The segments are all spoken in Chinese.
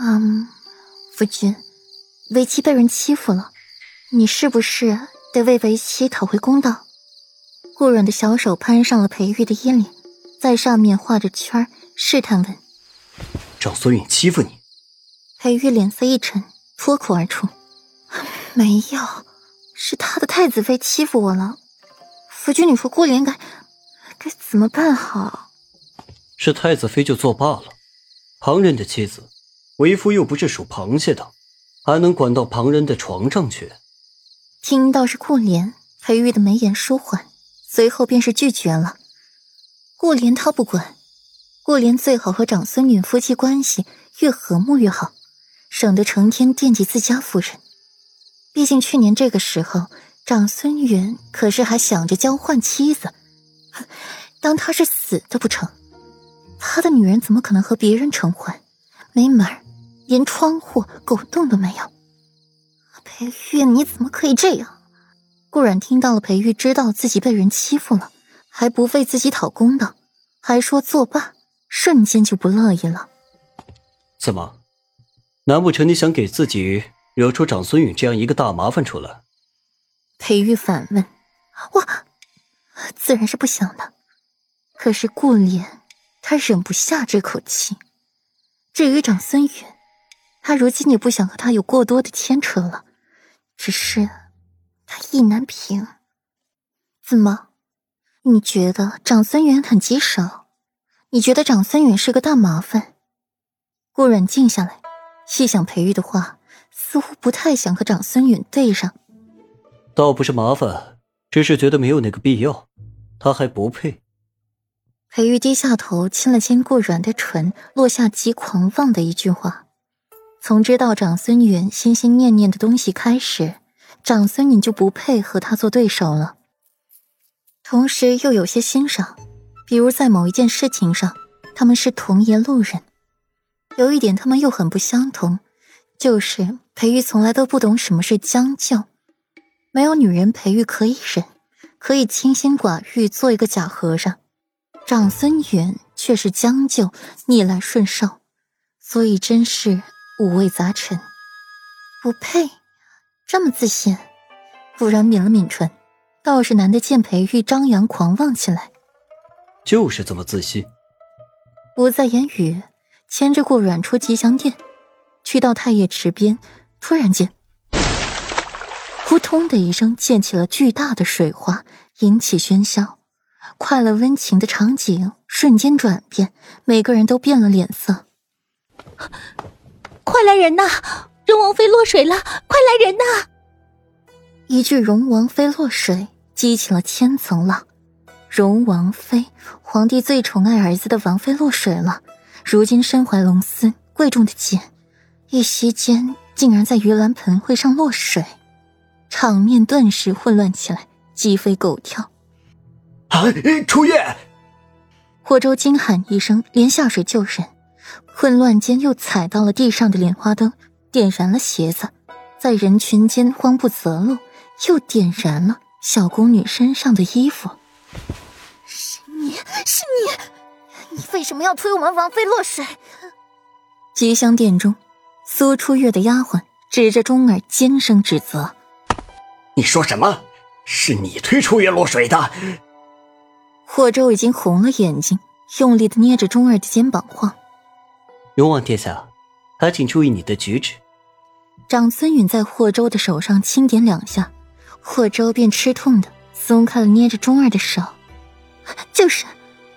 嗯，夫君，为妻被人欺负了，你是不是得为为妻讨回公道？顾软的小手攀上了裴玉的衣领，在上面画着圈试探问：“长孙允欺负你？”裴玉脸色一沉，脱口而出：“没有，是他的太子妃欺负我了。夫君，你说顾莲该该怎么办好？”是太子妃就作罢了，旁人的妻子，为夫又不是属螃蟹的，还能管到旁人的床上去？听到是顾莲，裴玉的眉眼舒缓。随后便是拒绝了，顾莲他不管，顾莲最好和长孙女夫妻关系越和睦越好，省得成天惦记自家夫人。毕竟去年这个时候，长孙允可是还想着交换妻子，当他是死的不成？他的女人怎么可能和别人成婚？没门连窗户、狗洞都没有。裴玉，你怎么可以这样？顾然听到了裴玉知道自己被人欺负了，还不为自己讨公道，还说作罢，瞬间就不乐意了。怎么？难不成你想给自己惹出长孙允这样一个大麻烦出来？裴玉反问：“我自然是不想的，可是顾莲他忍不下这口气。至于长孙允，他如今也不想和他有过多的牵扯了，只是……”他意难平，怎么？你觉得长孙远很棘手？你觉得长孙远是个大麻烦？顾软静下来，细想裴玉的话，似乎不太想和长孙远对上。倒不是麻烦，只是觉得没有那个必要，他还不配。裴玉低下头，亲了亲顾软的唇，落下极狂妄的一句话：“从知道长孙远心心念念的东西开始。”长孙你就不配和他做对手了。同时又有些欣赏，比如在某一件事情上，他们是同一路人。有一点他们又很不相同，就是裴玉从来都不懂什么是将就。没有女人，裴玉可以忍，可以清心寡欲做一个假和尚。长孙远却是将就，逆来顺受，所以真是五味杂陈，不配。这么自信，不然抿了抿唇，倒是难得见裴玉张扬狂妄起来。就是这么自信，不再言语，牵着顾阮出吉祥殿，去到太液池边，突然间，扑通的一声，溅起了巨大的水花，引起喧嚣。快乐温情的场景瞬间转变，每个人都变了脸色。快来人呐！荣王妃落水了，快来人呐！一句“荣王妃落水”激起了千层浪。荣王妃，皇帝最宠爱儿子的王妃落水了，如今身怀龙丝，贵重的紧，一息间竟然在盂兰盆会上落水，场面顿时混乱起来，鸡飞狗跳。啊！初月，霍州惊喊一声，连下水救人，混乱间又踩到了地上的莲花灯。点燃了鞋子，在人群间慌不择路，又点燃了小宫女身上的衣服。是你是你，你为什么要推我们王妃落水？吉祥殿中，苏初月的丫鬟指着钟儿尖声指责：“你说什么？是你推初月落水的？”霍州已经红了眼睛，用力的捏着钟儿的肩膀晃。永王殿下。还请注意你的举止。长孙允在霍州的手上轻点两下，霍州便吃痛的松开了捏着钟儿的手。就是，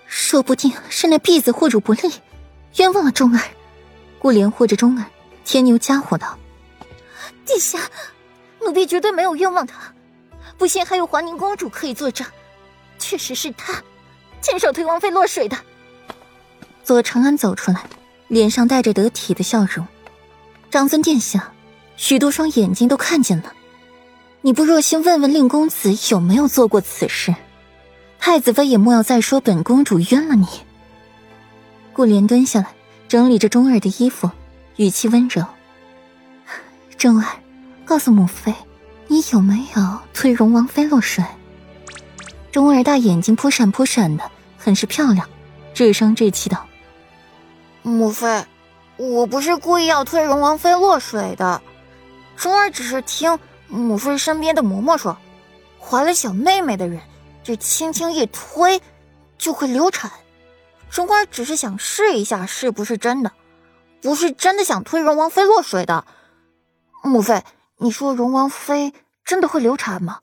说不定是那婢子护主不利，冤枉了钟儿。顾莲护着钟儿，天牛家伙道：“殿下，奴婢绝对没有冤枉他。不信还有华宁公主可以作证，确实是他亲手推王妃落水的。”左长安走出来。脸上带着得体的笑容，长孙殿下，许多双眼睛都看见了，你不若先问问令公子有没有做过此事。太子妃也莫要再说本公主冤了你。顾莲蹲下来，整理着钟儿的衣服，语气温柔：“钟儿，告诉母妃，你有没有推荣王妃落水？”钟儿大眼睛扑闪扑闪的，很是漂亮，稚声稚气道。母妃，我不是故意要推荣王妃落水的，忠儿只是听母妃身边的嬷嬷说，怀了小妹妹的人，这轻轻一推就会流产。忠儿只是想试一下是不是真的，不是真的想推荣王妃落水的。母妃，你说荣王妃真的会流产吗？